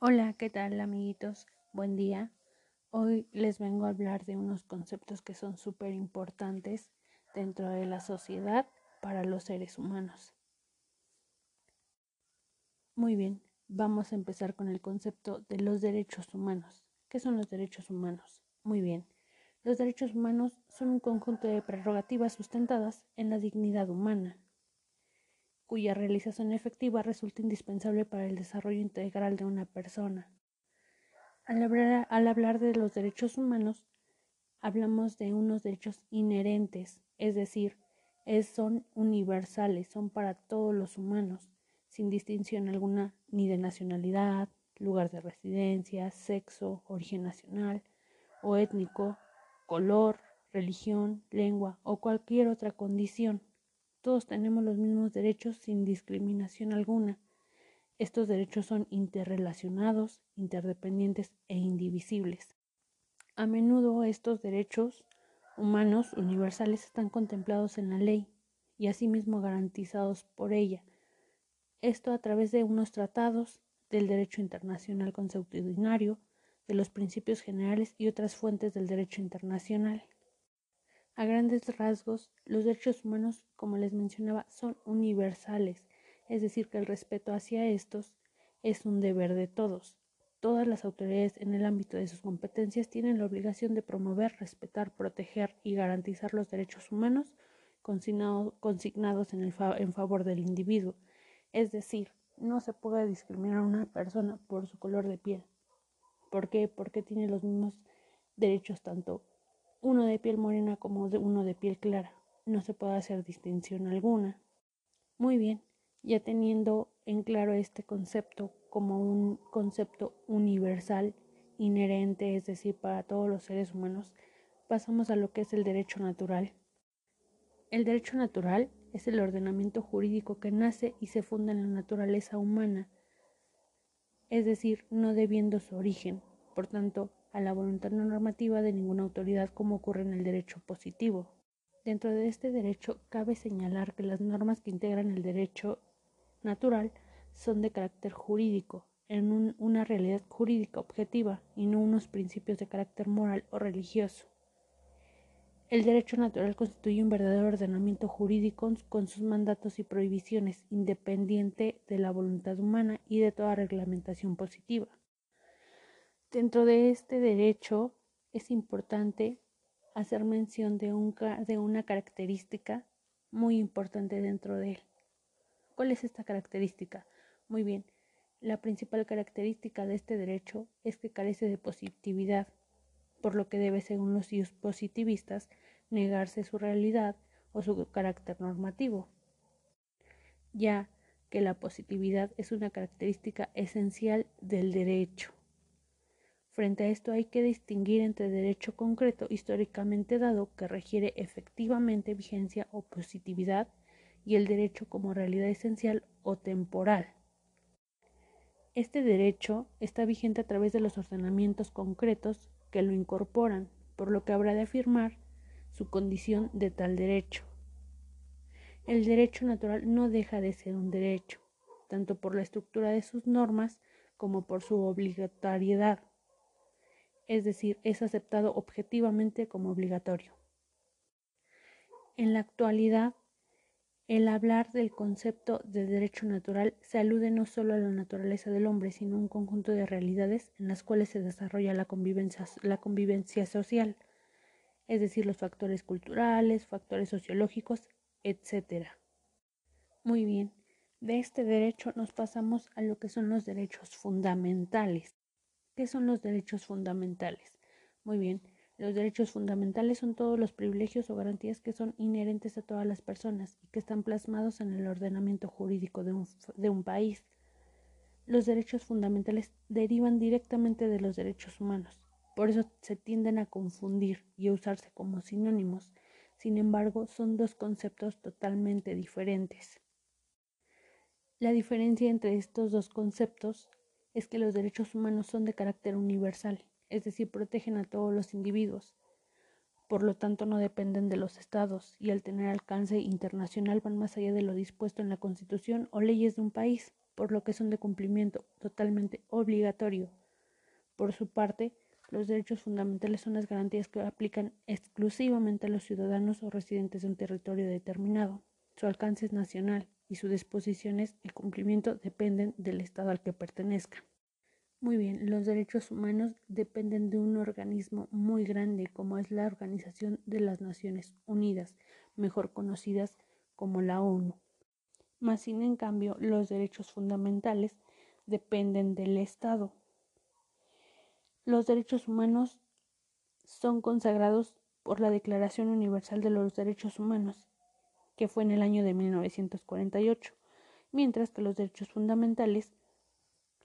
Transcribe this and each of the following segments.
Hola, ¿qué tal amiguitos? Buen día. Hoy les vengo a hablar de unos conceptos que son súper importantes dentro de la sociedad para los seres humanos. Muy bien, vamos a empezar con el concepto de los derechos humanos. ¿Qué son los derechos humanos? Muy bien, los derechos humanos son un conjunto de prerrogativas sustentadas en la dignidad humana, cuya realización efectiva resulta indispensable para el desarrollo integral de una persona. Al hablar, de los derechos humanos, hablamos de unos derechos inherentes, es decir, son universales, son para todos los humanos, sin distinción alguna ni de nacionalidad, lugar de residencia, sexo, origen nacional o étnico, color, religión, lengua o cualquier otra condición. Todos tenemos los mismos derechos sin discriminación alguna. Estos derechos son interrelacionados, interdependientes e indivisibles. A menudo estos derechos humanos universales están contemplados en la ley y asimismo garantizados por ella. Esto a través de unos tratados, del derecho internacional consuetudinario, de los principios generales y otras fuentes del derecho internacional. A grandes rasgos, los derechos humanos, como les mencionaba, son universales, es decir, que el respeto hacia estos es un deber de todos. Todas las autoridades en el ámbito de sus competencias tienen la obligación de promover, respetar, proteger y garantizar los derechos humanos consignados en, en favor del individuo. Es decir, no se puede discriminar a una persona por su color de piel. ¿Por qué? Porque tiene los mismos derechos tanto uno de piel morena como uno de piel clara. No se puede hacer distinción alguna. Muy bien, ya teniendo en claro este concepto como un concepto universal, inherente, es decir, para todos los seres humanos, pasamos a lo que es el derecho natural. El derecho natural es el ordenamiento jurídico que nace y se funda en la naturaleza humana, es decir, no debiendo su origen. Por tanto, a la voluntad no normativa de ninguna autoridad como ocurre en el derecho positivo. Dentro de este derecho cabe señalar que las normas que integran el derecho natural son de carácter jurídico, en una realidad jurídica objetiva y no unos principios de carácter moral o religioso. El derecho natural constituye un verdadero ordenamiento jurídico con sus mandatos y prohibiciones, independiente de la voluntad humana y de toda reglamentación positiva. Dentro de este derecho es importante hacer mención de, de una característica muy importante dentro de él. ¿Cuál es esta característica? Muy bien, la principal característica de este derecho es que carece de positividad, por lo que debe, según los positivistas, negarse su realidad o su carácter normativo, ya que la positividad es una característica esencial del derecho. Frente a esto hay que distinguir entre derecho concreto históricamente dado que requiere efectivamente vigencia o positividad y el derecho como realidad esencial o temporal. Este derecho está vigente a través de los ordenamientos concretos que lo incorporan, por lo que habrá de afirmar su condición de tal derecho. El derecho natural no deja de ser un derecho, tanto por la estructura de sus normas como por su obligatoriedad es decir, es aceptado objetivamente como obligatorio. En la actualidad, el hablar del concepto de derecho natural se alude no solo a la naturaleza del hombre, sino a un conjunto de realidades en las cuales se desarrolla la convivencia, la convivencia social, es decir, los factores culturales, factores sociológicos, etc. Muy bien, de este derecho nos pasamos a lo que son los derechos fundamentales. ¿Qué son los derechos fundamentales? Muy bien, los derechos fundamentales son todos los privilegios o garantías que son inherentes a todas las personas y que están plasmados en el ordenamiento jurídico de un, de un país. Los derechos fundamentales derivan directamente de los derechos humanos, por eso se tienden a confundir y a usarse como sinónimos. Sin embargo, son dos conceptos totalmente diferentes. La diferencia entre estos dos conceptos es que los derechos humanos son de carácter universal, es decir, protegen a todos los individuos. Por lo tanto, no dependen de los estados y al tener alcance internacional van más allá de lo dispuesto en la Constitución o leyes de un país. por lo que son de cumplimiento totalmente obligatorio. Por su parte, los derechos fundamentales son las garantías que aplican exclusivamente a los ciudadanos o residentes de un territorio determinado. Su alcance es nacional y sus disposiciones y cumplimiento dependen del Estado al que pertenezca. Muy bien, los derechos humanos dependen de un organismo muy grande como es la Organización de las Naciones Unidas, mejor conocidas como la ONU. Más sin en cambio, los derechos fundamentales dependen del Estado. Los derechos humanos son consagrados por la Declaración Universal de los Derechos Humanos, que fue en el año de 1948, mientras que los derechos fundamentales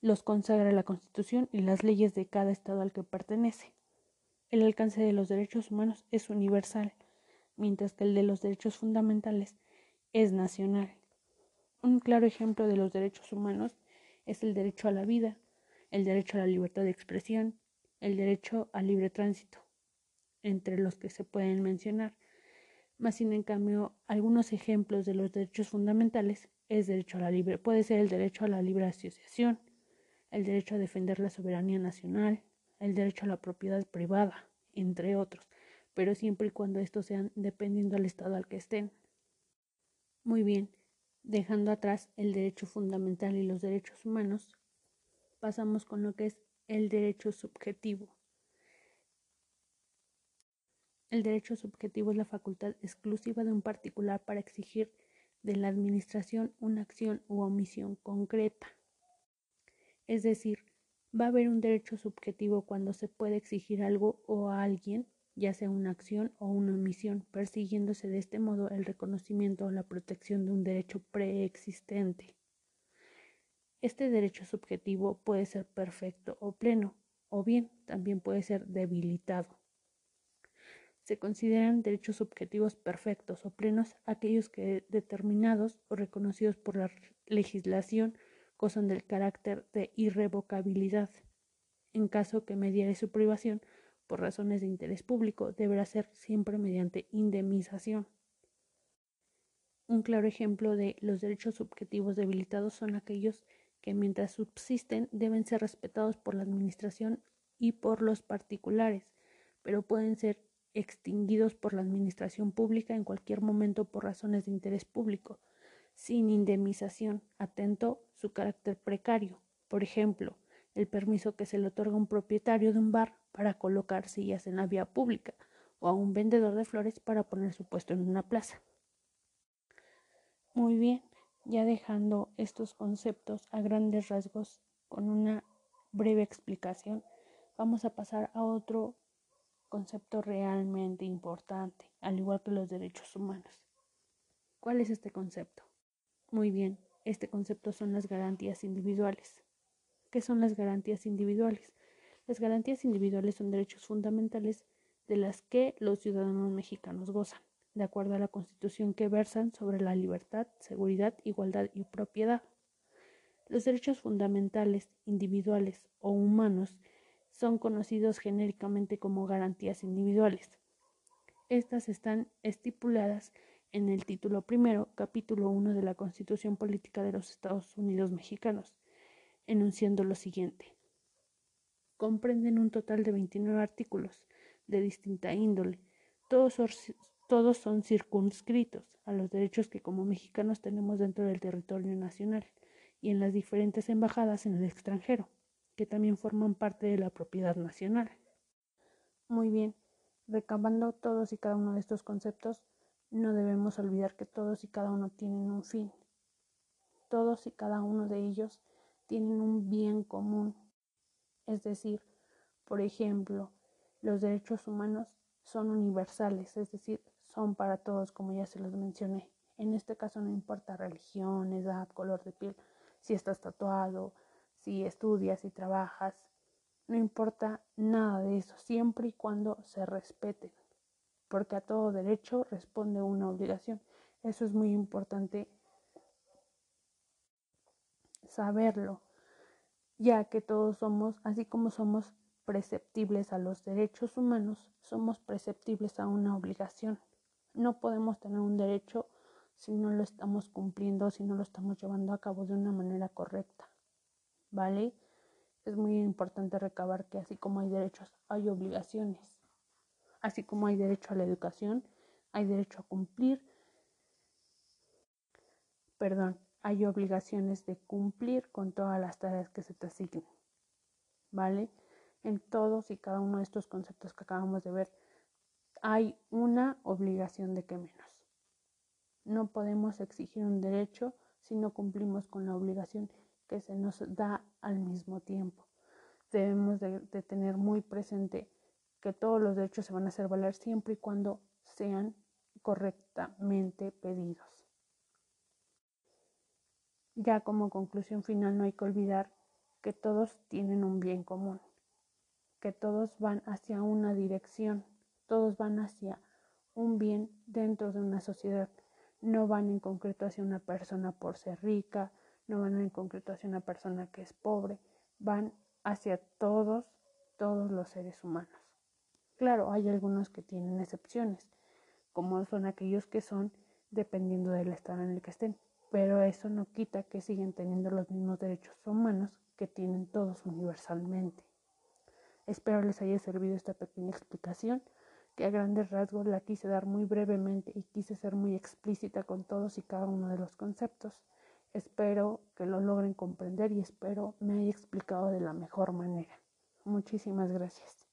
los consagra la Constitución y las leyes de cada Estado al que pertenece. El alcance de los derechos humanos es universal, mientras que el de los derechos fundamentales es nacional. Un claro ejemplo de los derechos humanos es el derecho a la vida, el derecho a la libertad de expresión, el derecho al libre tránsito, entre los que se pueden mencionar. Más sin en cambio, algunos ejemplos de los derechos fundamentales es derecho a la libre, puede ser el derecho a la libre asociación, el derecho a defender la soberanía nacional, el derecho a la propiedad privada, entre otros, pero siempre y cuando estos sean dependiendo del estado al que estén. Muy bien, dejando atrás el derecho fundamental y los derechos humanos, pasamos con lo que es el derecho subjetivo. El derecho subjetivo es la facultad exclusiva de un particular para exigir de la Administración una acción u omisión concreta. Es decir, va a haber un derecho subjetivo cuando se puede exigir algo o a alguien, ya sea una acción o una omisión, persiguiéndose de este modo el reconocimiento o la protección de un derecho preexistente. Este derecho subjetivo puede ser perfecto o pleno, o bien también puede ser debilitado. Se consideran derechos subjetivos perfectos o plenos aquellos que determinados o reconocidos por la legislación gozan del carácter de irrevocabilidad. En caso que mediare su privación por razones de interés público, deberá ser siempre mediante indemnización. Un claro ejemplo de los derechos subjetivos debilitados son aquellos que mientras subsisten deben ser respetados por la Administración y por los particulares, pero pueden ser extinguidos por la Administración pública en cualquier momento por razones de interés público, sin indemnización, atento su carácter precario. Por ejemplo, el permiso que se le otorga a un propietario de un bar para colocar sillas en la vía pública o a un vendedor de flores para poner su puesto en una plaza. Muy bien, ya dejando estos conceptos a grandes rasgos con una breve explicación, vamos a pasar a otro concepto realmente importante, al igual que los derechos humanos. ¿Cuál es este concepto? Muy bien, este concepto son las garantías individuales. ¿Qué son las garantías individuales? Las garantías individuales son derechos fundamentales de las que los ciudadanos mexicanos gozan de acuerdo a la Constitución que versan sobre la libertad, seguridad, igualdad y propiedad. Los derechos fundamentales, individuales o humanos son conocidos genéricamente como garantías individuales. Estas están estipuladas en el título primero, capítulo 1 de la Constitución Política de los Estados Unidos Mexicanos, enunciando lo siguiente. Comprenden un total de 29 artículos de distinta índole, todos todos son circunscritos a los derechos que como mexicanos tenemos dentro del territorio nacional y en las diferentes embajadas en el extranjero, que también forman parte de la propiedad nacional. Muy bien, recabando todos y cada uno de estos conceptos, no debemos olvidar que todos y cada uno tienen un fin. Todos y cada uno de ellos tienen un bien común. Es decir, por ejemplo, los derechos humanos son universales, es decir, son para todos, como ya se los mencioné. En este caso no importa religión, edad, color de piel, si estás tatuado, si estudias, si trabajas, no importa nada de eso, siempre y cuando se respeten, porque a todo derecho responde una obligación. Eso es muy importante saberlo, ya que todos somos, así como somos preceptibles a los derechos humanos, somos preceptibles a una obligación. No podemos tener un derecho si no lo estamos cumpliendo, si no lo estamos llevando a cabo de una manera correcta. ¿Vale? Es muy importante recabar que así como hay derechos, hay obligaciones. Así como hay derecho a la educación, hay derecho a cumplir, perdón, hay obligaciones de cumplir con todas las tareas que se te asignen. ¿Vale? En todos y cada uno de estos conceptos que acabamos de ver, hay una obligación de que menos. No podemos exigir un derecho si no cumplimos con la obligación que se nos da al mismo tiempo. Debemos de, tener muy presente que todos los derechos se van a hacer valer siempre y cuando sean correctamente pedidos. Ya como conclusión final no hay que olvidar que todos tienen un bien común, que todos van hacia una dirección, todos van hacia un bien dentro de una sociedad, no van en concreto hacia una persona por ser rica, no van en concreto hacia una persona que es pobre, van hacia todos, todos los seres humanos. Claro, hay algunos que tienen excepciones, como son aquellos que son dependiendo del estado en el que estén, pero eso no quita que siguen teniendo los mismos derechos humanos que tienen todos universalmente. Espero les haya servido esta pequeña explicación que a grandes rasgos la quise dar muy brevemente y quise ser muy explícita con todos y cada uno de los conceptos. Espero que lo logren comprender y espero me haya explicado de la mejor manera. Muchísimas gracias.